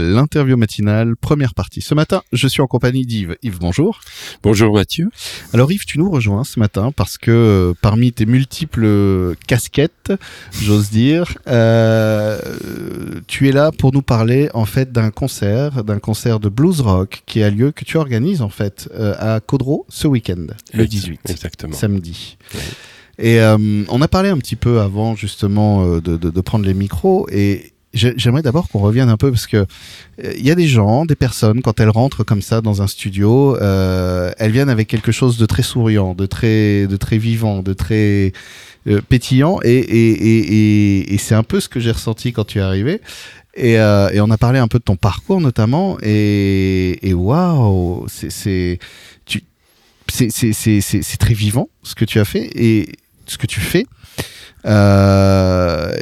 l'interview matinale, première partie. Ce matin, je suis en compagnie d'Yves. Yves, bonjour. Bonjour Mathieu. Alors Yves, tu nous rejoins ce matin parce que euh, parmi tes multiples casquettes, j'ose dire, euh, tu es là pour nous parler en fait d'un concert, d'un concert de blues rock qui a lieu, que tu organises en fait euh, à Caudreau ce week-end, le 18, Exactement. samedi. Et on a parlé un petit peu avant justement de, de, de prendre les micros et j'aimerais d'abord qu'on revienne un peu parce que euh, il y a des gens, des personnes quand elles rentrent comme ça dans un studio, euh, elles viennent avec quelque chose de très souriant, de très de très vivant, de très euh, pétillant et c'est un peu ce que j'ai ressenti quand tu es arrivé. Et, euh, on a parlé un peu de ton parcours notamment et, et waouh, c'est c'est très vivant ce que tu as fait et ce que tu fais. Euh,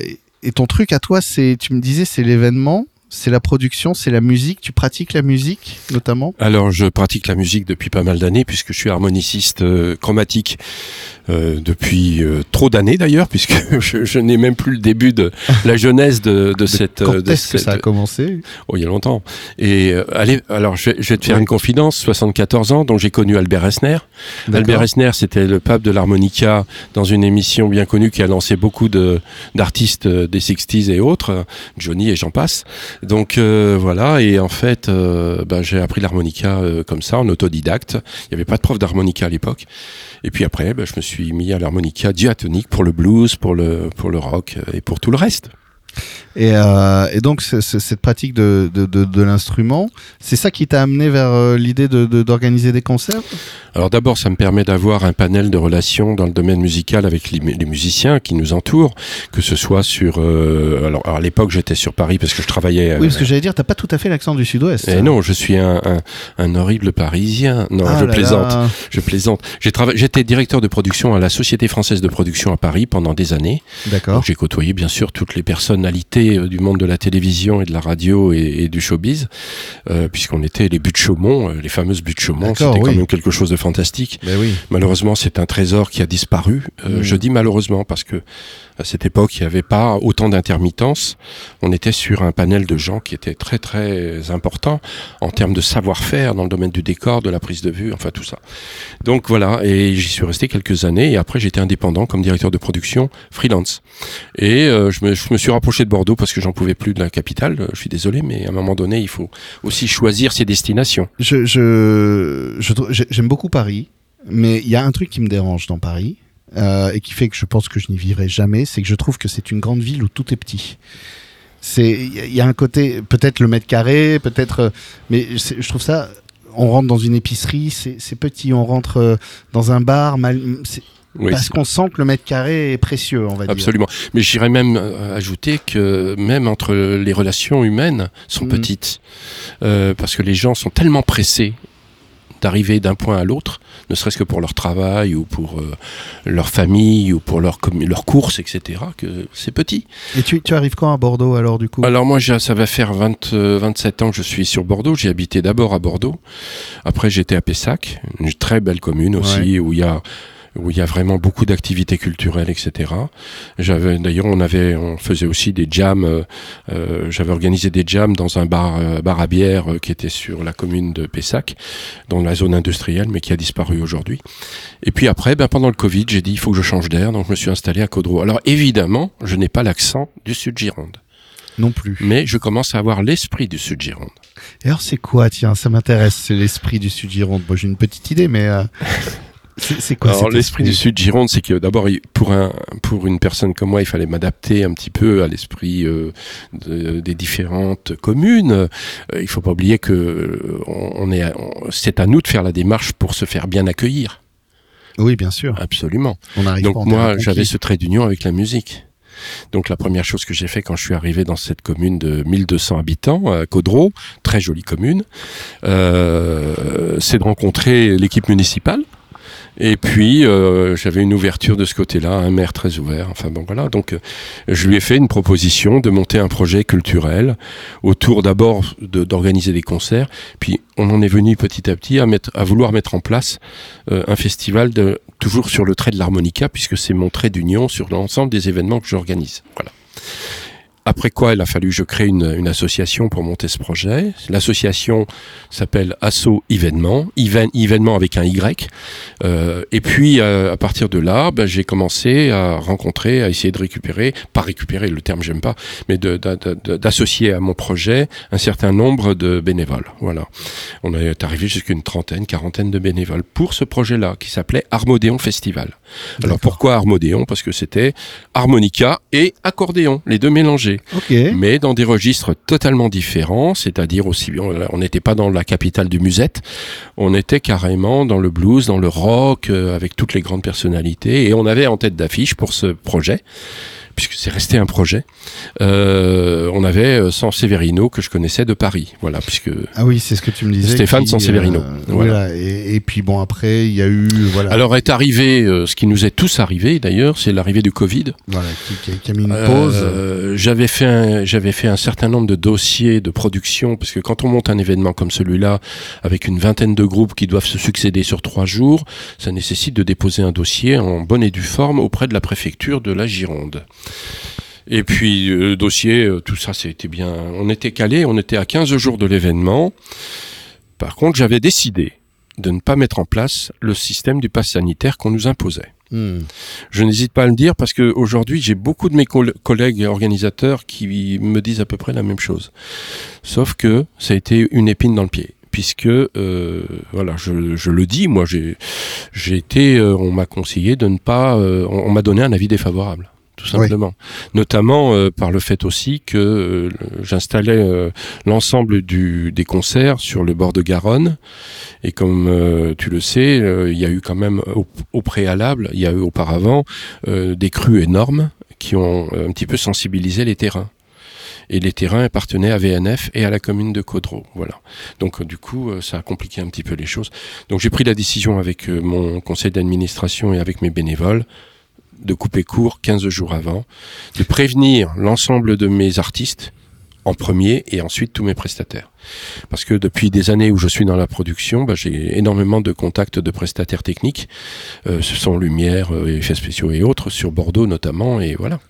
et ton truc à toi, c'est, tu me disais, c'est l'événement, c'est la production, c'est la musique. Tu pratiques la musique notamment? Alors je pratique la musique depuis pas mal d'années puisque je suis harmoniciste euh, chromatique euh, depuis euh, trop d'années d'ailleurs puisque je, je n'ai même plus le début de la jeunesse de, de cette... Quand euh, de est-ce que ça a commencé? Oh, il y a longtemps. Et euh, allez, alors je vais, je vais te faire une confidence. 74 ans, donc j'ai connu Albert Esner. Albert Esner, c'était le pape de l'harmonica dans une émission bien connue qui a lancé beaucoup de d'artistes euh, des 60s et autres, Johnny et j'en passe. Donc euh, voilà, et en fait, ben, j'ai appris l'harmonica euh, comme ça, en autodidacte. Il n'y avait pas de prof d'harmonica à l'époque. Et puis après, ben, je me suis mis à l'harmonica diatonique pour le blues, pour le pour le rock euh, et pour tout le reste. Et, euh, et donc cette pratique de, de, de, de l'instrument, c'est ça qui t'a amené vers euh, l'idée d'organiser des concerts? Alors d'abord, ça me permet d'avoir un panel de relations dans le domaine musical avec les, mu- les musiciens qui nous entourent, que ce soit sur... euh, alors, alors, à l'époque, j'étais sur Paris parce que je travaillais... Oui, parce que j'allais dire, t'as pas tout à fait l'accent du Sud-Ouest. Eh non, je suis un, un, un horrible Parisien. Non, Ah je plaisante. là. Je plaisante. J'ai travaillé, j'étais directeur de production à la Société française de production à Paris pendant des années. D'accord. Donc j'ai côtoyé bien sûr toutes les personnalités euh, du monde de la télévision et de la radio et, et du showbiz, euh, puisqu'on était les buts de Chaumont, euh, les fameuses buts de Chaumont. C'était quand même quelque chose de fantastique. Ben oui. Malheureusement, c'est un trésor qui a disparu. Euh, Mm. Je dis malheureusement parce que à cette époque, il n'y avait pas autant d'intermittence. On était sur un panel de gens qui étaient très très importants en termes de savoir-faire dans le domaine du décor, de la prise de vue, enfin tout ça. Donc voilà, et j'y suis resté quelques années et après j'étais indépendant comme directeur de production freelance. Et euh, je, me, je me suis rapproché de Bordeaux parce que j'en pouvais plus de la capitale. Je suis désolé, mais à un moment donné, il faut aussi choisir ses destinations. Je, j'aime beaucoup Paris, mais il y a un truc qui me dérange dans Paris euh, et qui fait que je pense que je n'y vivrai jamais, c'est que je trouve que c'est une grande ville où tout est petit. C'est, il y a- un côté, peut-être le mètre carré, peut-être, euh, mais je trouve ça. On rentre dans une épicerie, c'est petit. On rentre euh, dans un bar, mal, Oui, parce qu'on sent que le mètre carré est précieux, on va dire. Absolument. Mais j'irais même euh, ajouter que même entre les relations humaines sont Mhm. petites. Euh, parce que les gens sont tellement pressés d'arriver d'un point à l'autre, ne serait-ce que pour leur travail ou pour euh, leur famille ou pour leur, leurs courses, etc., que c'est petit. Et tu, tu arrives quand à Bordeaux alors du coup? Alors moi, ça va faire 20, euh, 27 ans que je suis sur Bordeaux. J'ai habité d'abord à Bordeaux. Après, j'étais à Pessac, une très belle commune aussi, où il y a où il y a vraiment beaucoup d'activités culturelles, etc. J'avais d'ailleurs, on avait, on faisait aussi des jams. euh, euh, J'avais organisé des jams dans un bar, euh, bar à bière euh, qui était sur la commune de Pessac, dans la zone industrielle, mais qui a disparu aujourd'hui. Et puis après, ben pendant le Covid, j'ai dit il faut que je change d'air, donc je me suis installé à Caudreau. Alors évidemment, je n'ai pas l'accent du Sud Gironde Non plus. mais je commence à avoir l'esprit du Sud Gironde. Et alors c'est quoi? Tiens, ça m'intéresse. C'est l'esprit du Sud Gironde. Bon, j'ai une petite idée, mais euh, c'est quoi Alors l'esprit esprit du Sud Gironde, c'est que d'abord pour un pour une personne comme moi, il fallait m'adapter un petit peu à l'esprit euh, de- des différentes communes. Euh, il faut pas oublier que euh, on, on est à- on- c'est à nous de faire la démarche pour se faire bien accueillir. Oui, bien sûr. Absolument. On arrive pas Donc moi, j'avais ce trait d'union avec la musique. Donc la première chose que j'ai fait quand je suis arrivé dans cette commune de 1200 habitants, à Caudreau, très jolie commune, euh, c'est de rencontrer l'équipe municipale. Et puis euh, j'avais une ouverture de ce côté-là, un maire très ouvert. Enfin bon voilà, donc euh, je lui ai fait une proposition de monter un projet culturel autour d'abord d'organiser des concerts, puis on en est venu petit à petit à, mettre, à vouloir mettre en place euh, un festival de, toujours sur le trait de l'harmonica, puisque c'est mon trait d'union sur l'ensemble des événements que j'organise. Voilà. Après quoi, il a fallu que je crée une, une association pour monter ce projet. L'association s'appelle Asso Événement, événement avec un Y. Euh, et puis, euh, à partir de là, ben, j'ai commencé à rencontrer, à essayer de récupérer, pas récupérer, le terme j'aime pas, mais d'associer à mon projet un certain nombre de bénévoles. Voilà. On est arrivé jusqu'à une trentaine, quarantaine de bénévoles pour ce projet-là qui s'appelait Harmodéon Festival. Alors pourquoi Harmodéon? Parce que c'était harmonica et accordéon, les deux mélangés mais dans des registres totalement différents, c'est-à-dire aussi, on n'était pas dans la capitale du musette, on était carrément dans le blues, dans le rock, euh, avec toutes les grandes personnalités, et on avait en tête d'affiche pour ce projet puisque c'est resté un projet. Euh, on avait euh, San Severino que je connaissais de Paris, voilà, puisque ah oui, c'est ce que tu me disais. Stéphane San Severino. Euh, voilà. Et, puis bon après, il y a eu voilà. Alors est arrivé, ce qui nous est tous arrivé d'ailleurs, c'est l'arrivée du Covid. Voilà, qui, qui, a mis une pause. j'avais fait j'avais fait un certain nombre de dossiers de production, parce que quand on monte un événement comme celui-là, avec une vingtaine de groupes qui doivent se succéder sur trois jours, ça nécessite de déposer un dossier en bonne et due forme auprès de la préfecture de la Gironde. Et puis le euh, dossier, euh, tout ça, c'était bien. On était calé, on était à 15 jours de l'événement. Par contre, j'avais décidé de ne pas mettre en place le système du pass sanitaire qu'on nous imposait. Hmm. Je n'hésite pas à le dire parce qu'aujourd'hui, j'ai beaucoup de mes collègues organisateurs qui me disent à peu près la même chose. Sauf que ça a été une épine dans le pied puisque euh, voilà, je, je, le dis, moi j'ai j'ai été, on m'a conseillé de ne pas, on m'a donné un avis défavorable tout simplement. Notamment euh, par le fait aussi que euh, j'installais euh, l'ensemble des concerts sur le bord de Garonne. Et comme tu le sais, il y a eu quand même au, préalable, il y a eu auparavant des crues énormes qui ont un petit peu sensibilisé les terrains. Et les terrains appartenaient à VNF et à la commune de Caudreau. Voilà. Donc du coup, ça a compliqué un petit peu les choses. Donc j'ai pris la décision avec mon conseil d'administration et avec mes bénévoles de couper court 15 jours avant, de prévenir l'ensemble de mes artistes en premier et ensuite tous mes prestataires. Parce que depuis des années où je suis dans la production, bah, j'ai énormément de contacts de prestataires techniques. Euh, ce sont Lumière, euh, effets spéciaux et autres, sur Bordeaux notamment, et voilà.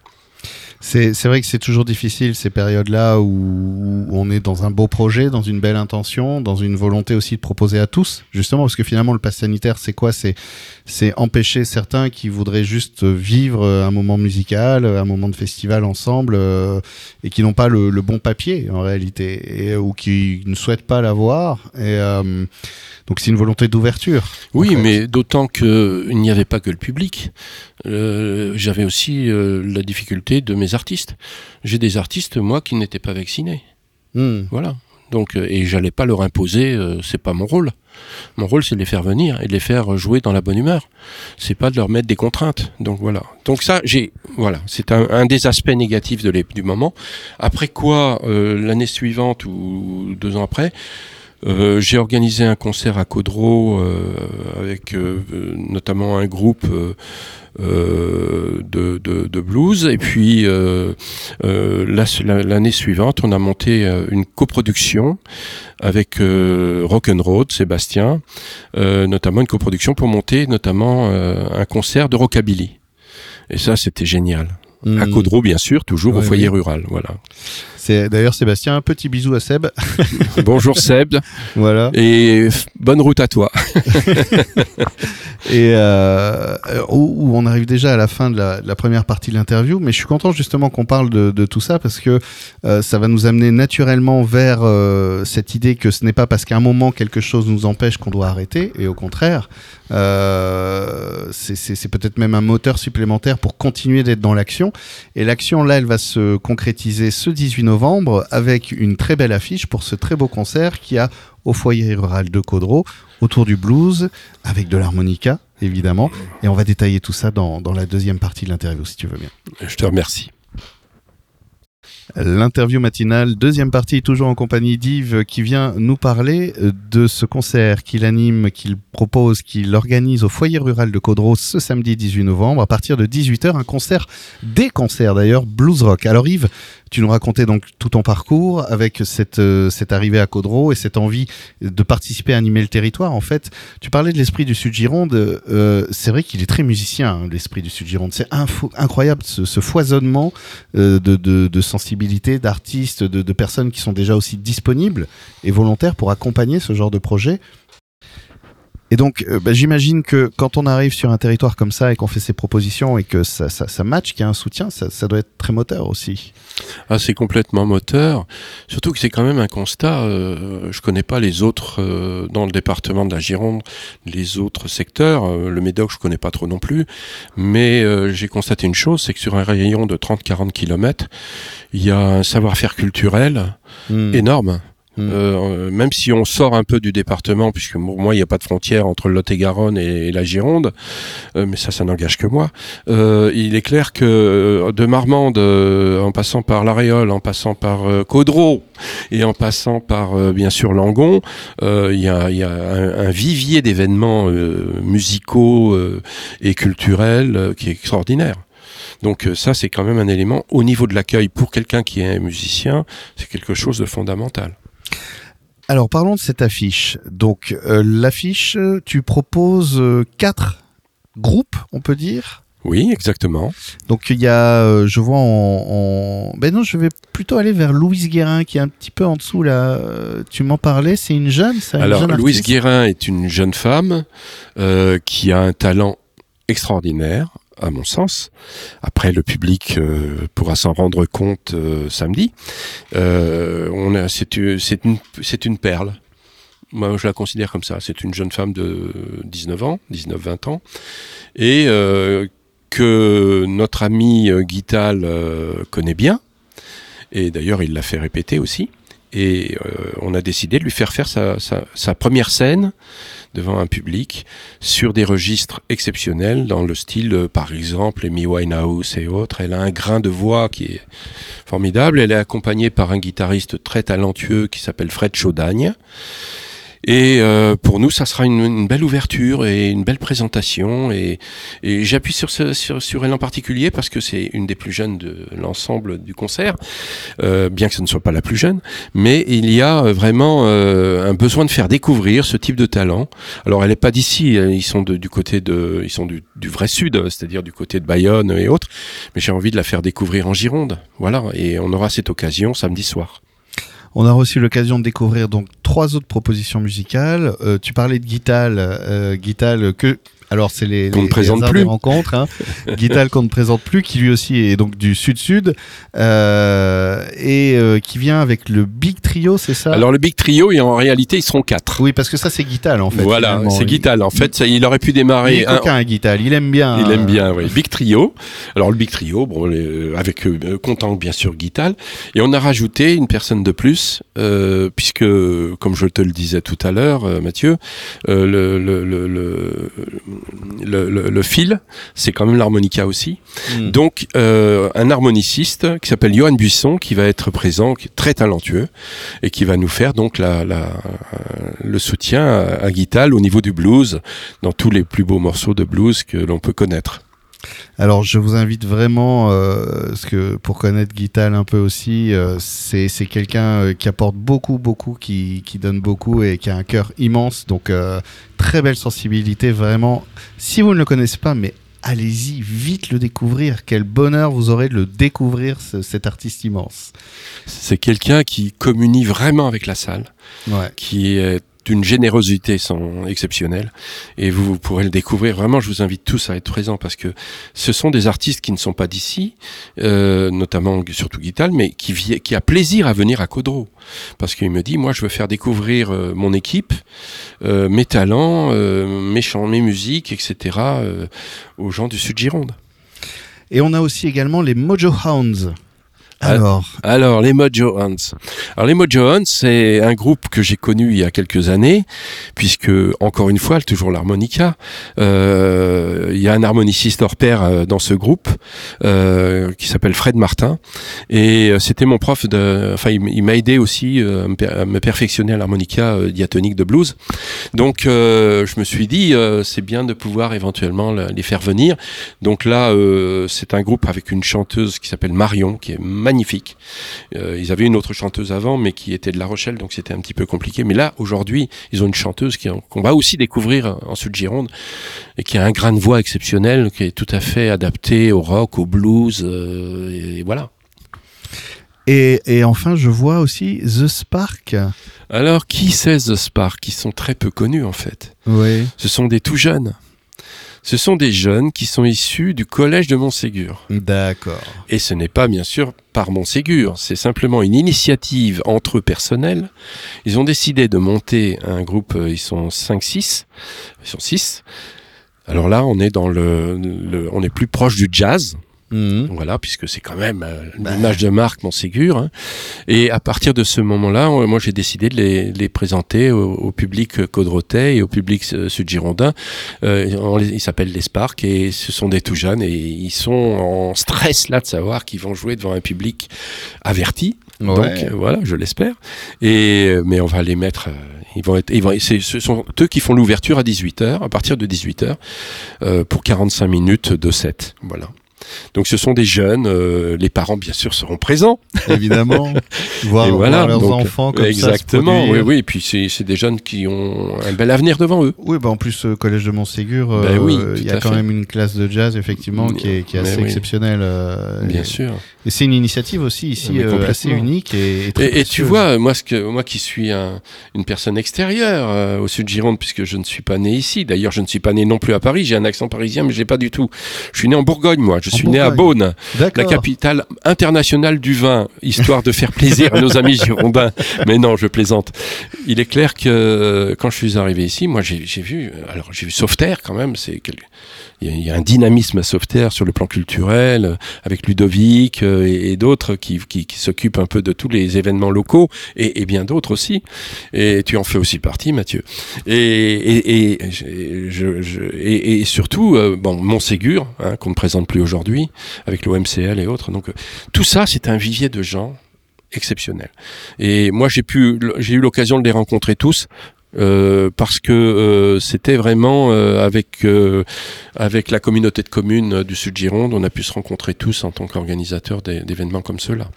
C'est vrai que c'est toujours difficile ces périodes-là où, on est dans un beau projet, dans une belle intention, dans une volonté aussi de proposer à tous, justement, parce que finalement le pass sanitaire, c'est quoi? C'est empêcher certains qui voudraient juste vivre un moment musical, un moment de festival ensemble, euh, et qui n'ont pas le, bon papier en réalité, et, ou qui ne souhaitent pas l'avoir. Et euh, donc c'est une volonté d'ouverture. Oui, mais d'autant qu'il n'y avait pas que le public. Euh, j'avais aussi la difficulté de mes artistes. J'ai des artistes, moi, qui n'étaient pas vaccinés. Hmm. Voilà. Donc, euh, et j'allais pas leur imposer, c'est pas mon rôle. Mon rôle, c'est de les faire venir et de les faire jouer dans la bonne humeur. C'est pas de leur mettre des contraintes. Donc voilà. Donc ça, j'ai, voilà, c'est un, des aspects négatifs de du moment. Après quoi, l'année suivante ou deux ans après, euh, j'ai organisé un concert à Caudreau euh, avec euh, notamment un groupe de, de, blues. Et puis l'année suivante, on a monté une coproduction avec Rock'n'Roll, Sébastien, notamment une coproduction pour monter notamment un concert de rockabilly. Et ça, c'était génial. À hmm. Caudreau, bien sûr, toujours au foyer rural. Voilà. C'est d'ailleurs Sébastien, un petit bisou à Seb. Bonjour Seb. Voilà. Et bonne route à toi. et euh, où, on arrive déjà à la fin de la, première partie de l'interview, mais je suis content justement qu'on parle de, tout ça parce que euh, ça va nous amener naturellement vers euh, cette idée que ce n'est pas parce qu'à un moment quelque chose nous empêche qu'on doit arrêter, et au contraire, c'est peut-être même un moteur supplémentaire pour continuer d'être dans l'action. Et l'action là, elle va se concrétiser ce 18 novembre avec une très belle affiche pour ce très beau concert qui a au foyer rural de Caudreau autour du blues avec de l'harmonica évidemment. Et on va détailler tout ça dans, dans la deuxième partie de l'interview si tu veux bien. Je te remercie. L'interview matinale, deuxième partie, toujours en compagnie d'Yves, qui vient nous parler de ce concert qu'il anime, qu'il propose, qu'il organise au foyer rural de Caudreau ce samedi 18 novembre à partir de 18h. Un concert, des concerts d'ailleurs, blues rock. Alors Yves, tu nous racontais donc tout ton parcours avec cette, euh, cette arrivée à Caudreau et cette envie de participer à animer le territoire. En fait, tu parlais de l'esprit du Sud-Gironde. Euh, c'est vrai qu'il est très musicien, hein, l'esprit du Sud-Gironde. C'est incroyable ce, foisonnement euh, de, de, de sensibilité d'artistes, de personnes qui sont déjà aussi disponibles et volontaires pour accompagner ce genre de projet et donc, euh, bah, j'imagine que quand on arrive sur un territoire comme ça et qu'on fait ses propositions et que ça, ça, ça match, qu'il y a un soutien, ça, ça, doit être très moteur aussi. Ah, c'est complètement moteur. Surtout que c'est quand même un constat. Euh, je connais pas les autres euh, dans le département de la Gironde, les autres secteurs. Euh, le Médoc, je connais pas trop non plus. Mais j'ai constaté une chose, c'est que sur un rayon de 30-40 km, il y a un savoir-faire culturel mmh. énorme. Mm. Euh, même si on sort un peu du département, puisque pour moi il n'y a pas de frontière entre le Lot-et-Garonne et, la Gironde, euh, mais ça, ça n'engage que moi. Euh, il est clair que euh, de Marmande, euh, en passant par l'Aréole, en passant par Caudreau et en passant par bien sûr Langon, il y a, y a un, un vivier d'événements musicaux et culturels qui est extraordinaire. Donc ça, c'est quand même un élément au niveau de l'accueil pour quelqu'un qui est musicien, c'est quelque chose de fondamental. Alors parlons de cette affiche. Donc euh, l'affiche, tu proposes euh, quatre groupes, on peut dire? Oui, exactement. Donc il y a, euh, je vois en, en, ben non, je vais plutôt aller vers Louise Guérin qui est un petit peu en dessous là. Tu m'en parlais, c'est une jeune. Ça, Alors une jeune Louise Guérin est une jeune femme qui a un talent extraordinaire à mon sens. Après, le public euh, pourra s'en rendre compte euh, samedi. Euh, on a, c'est, c'est, une, c'est une perle. Moi, je la considère comme ça. C'est une jeune femme de 19 ans, 19-20 ans, et que notre ami Guital connaît bien. Et d'ailleurs, il l'a fait répéter aussi. Et on a décidé de lui faire faire sa, sa première scène devant un public sur des registres exceptionnels dans le style, euh, par exemple, Amy Winehouse et autres. Elle a un grain de voix qui est formidable. Elle est accompagnée par un guitariste très talentueux qui s'appelle Fred Chaudagne. Et euh, pour nous, ça sera une, une, belle ouverture et une belle présentation. Et, et j'appuie sur, sur, sur, elle en particulier parce que c'est une des plus jeunes de l'ensemble du concert, euh, bien que ce ne soit pas la plus jeune. Mais il y a vraiment euh, un besoin de faire découvrir ce type de talent. Alors, elle n'est pas d'ici. Ils sont de, du côté de, ils sont du, du vrai sud, c'est-à-dire du côté de Bayonne et autres. Mais j'ai envie de la faire découvrir en Gironde. Voilà. Et on aura cette occasion samedi soir. On a reçu l'occasion de découvrir donc trois autres propositions musicales. Euh, tu parlais de Guital, euh, que alors c'est les, les, plus. rencontres. Hein. Guital qu'on ne présente plus, qui lui aussi est donc du sud-sud euh, et euh, qui vient avec le Big Trio, c'est ça? Alors le Big Trio, et en réalité ils seront quatre. Oui, parce que ça c'est Guital en fait. Voilà, c'est Guital. En fait, ça, il aurait pu démarrer. Il est coquin, un... Guital. Il aime bien. Il aime bien, oui. Big Trio. Alors le Big Trio, bon, les, avec euh, content bien sûr Guital, et on a rajouté une personne de plus, euh, puisque comme je te le disais tout à l'heure, euh, Mathieu, le, le, le, le le, le, le, fil, c'est quand même l'harmonica aussi. Mm. Donc, euh, un harmoniciste qui s'appelle Johan Buisson, qui va être présent, qui est très talentueux, et qui va nous faire donc la, la, le soutien à, à Guital au niveau du blues, dans tous les plus beaux morceaux de blues que l'on peut connaître. Alors je vous invite vraiment, euh, parce que pour connaître Guital un peu aussi, euh, c'est quelqu'un euh, qui apporte beaucoup, beaucoup, qui, qui, donne beaucoup et qui a un cœur immense. Donc euh, très belle sensibilité, vraiment. Si vous ne le connaissez pas, mais allez-y, vite le découvrir. Quel bonheur vous aurez de le découvrir, ce, cet artiste immense. C'est quelqu'un qui communie vraiment avec la salle, ouais. qui est d'une générosité exceptionnelle. Et vous, pourrez le découvrir. Vraiment je vous invite tous à être présents parce que ce sont des artistes qui ne sont pas d'ici euh, notamment surtout Guital mais qui, qui a plaisir à venir à Caudreau parce qu'il me dit moi je veux faire découvrir euh, mon équipe euh, mes talents mes chants mes musiques etc aux gens du sud Gironde. Et on a aussi également les Mojo Hounds alors, alors les Mojo Hands. Alors les Mojo Hands, c'est un groupe que j'ai connu il y a quelques années, puisque encore une fois, toujours l'harmonica. Euh, il y a un harmoniciste hors pair euh, dans ce groupe euh, qui s'appelle Fred Martin, et c'était mon prof de. Enfin, il, m'a aidé aussi à me perfectionner à l'harmonica diatonique de blues. Donc, je me suis dit, c'est bien de pouvoir éventuellement les faire venir. Donc là, c'est un groupe avec une chanteuse qui s'appelle Marion, qui est magnifique. Euh, ils avaient une autre chanteuse avant, mais qui était de La Rochelle, donc c'était un petit peu compliqué. Mais là, aujourd'hui, ils ont une chanteuse qu'on va aussi découvrir en Sud Gironde, et qui a un grain de voix exceptionnel, qui est tout à fait adapté au rock, au blues, euh, et voilà. Et, et, enfin, je vois aussi The Spark. Alors, qui c'est The Spark? Qui sont très peu connus en fait. Oui. Ce sont des tout jeunes. Ce sont des jeunes qui sont issus du collège de Montségur. D'accord. Et ce n'est pas bien sûr par Montségur, c'est simplement une initiative entre eux personnels. Ils ont décidé de monter un groupe, euh, ils sont 5-6, ils sont 6. Alors là, on est dans le, le, on est plus proche du jazz, Mhm. voilà, puisque c'est quand même euh, l'image de marque Montségur. Hein. Et à partir de ce moment-là, euh, moi j'ai décidé de les, les présenter au, au public Caudrotais et au public euh, sud-girondin. Euh, ils s'appellent les Sparks et ce sont des tout jeunes et ils sont en stress là de savoir qu'ils vont jouer devant un public averti. Donc Ouais. euh, voilà, je l'espère. Et euh, mais on va les mettre. euh, Ils vont être, ils vont, ce sont eux qui font l'ouverture à 18h, à partir de 18h, euh, pour 45 minutes de set. Voilà. Donc ce sont des jeunes, euh, les parents bien sûr seront présents. Évidemment. voir, voilà, voir leurs donc, enfants comme exactement. ça. se oui, oui. Et puis c'est des jeunes qui ont un bel avenir devant eux. Oui, bah en plus, euh, Collège de Montségur, euh, Ben oui, il y a quand fait. même une classe de jazz, effectivement, qui est, qui est Mais assez oui. exceptionnelle. euh, Bien et, sûr. Et c'est une initiative aussi, ici, assez unique et, et très Et, et tu vois, moi, ce que, moi qui suis un- une personne extérieure au sud Gironde, puisque je ne suis pas né ici. D'ailleurs, je ne suis pas né non plus à Paris. J'ai un accent parisien, mais j'ai pas du tout. Je suis né en Bourgogne, moi. Je suis né à. Beaune, la capitale internationale du vin, histoire de faire plaisir à nos amis girondins. Mais non, je plaisante. Il est clair que euh, quand je suis arrivé ici, moi, j'ai vu, alors j'ai vu Sauveterre quand même. C'est il y, a, un dynamisme à Sauveterre sur le plan culturel, euh, avec Ludovic euh, et, et d'autres qui, qui, qui s'occupent un peu de tous les événements locaux et, et bien d'autres aussi. Et tu en fais aussi partie, Mathieu. Et, je, je- surtout, bon, Montségur, hein, qu'on ne présente plus aujourd'hui, avec l'OMCL et autres. Donc, tout ça, c'est un vivier de gens exceptionnels. Et moi, j'ai pu, j'ai eu l'occasion de les rencontrer tous. euh, parce que euh, c'était vraiment euh, avec avec la communauté de communes du Sud Gironde, on a pu se rencontrer tous en tant qu'organisateurs d'é- d'événements comme ceux-là.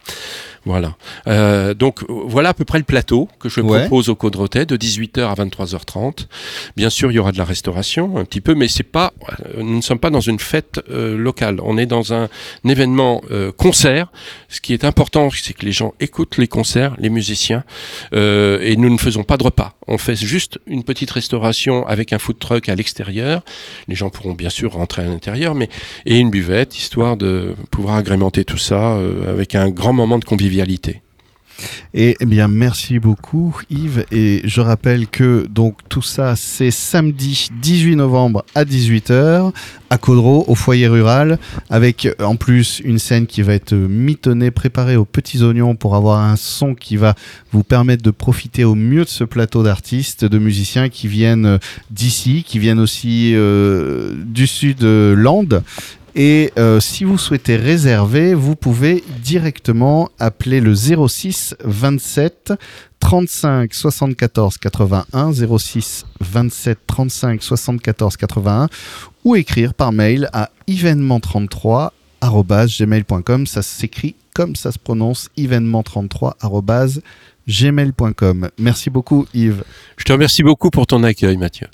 Voilà. Euh, donc voilà à peu près le plateau que je Ouais. propose au Codrotet de 18h à 23h30. Bien sûr, il y aura de la restauration un petit peu, mais c'est pas, euh, nous ne sommes pas dans une fête euh, locale. On est dans un, un événement euh, concert. Ce qui est important, c'est que les gens écoutent les concerts, les musiciens, euh, et nous ne faisons pas de repas. On fait juste une petite restauration avec un food truck à l'extérieur. Les gens pourront bien sûr rentrer à l'intérieur, mais et une buvette, histoire de pouvoir agrémenter tout ça avec un grand moment de convivialité. Et eh bien, merci beaucoup, Yves. Et je rappelle que donc tout ça, c'est samedi 18 novembre à 18h à Caudreau, au foyer rural, avec euh, en plus une scène qui va être mitonnée, préparée aux petits oignons pour avoir un son qui va vous permettre de profiter au mieux de ce plateau d'artistes, de musiciens qui viennent euh, d'ici, qui viennent aussi euh, du sud euh, Land. Et euh, si vous souhaitez réserver, vous pouvez directement appeler le 06 27 35 74 81 06 27 35 74 81 ou écrire par mail à événement33 gmail.com ça s'écrit comme ça se prononce événement33 gmail.com merci beaucoup Yves. Je te remercie beaucoup pour ton accueil, Mathieu.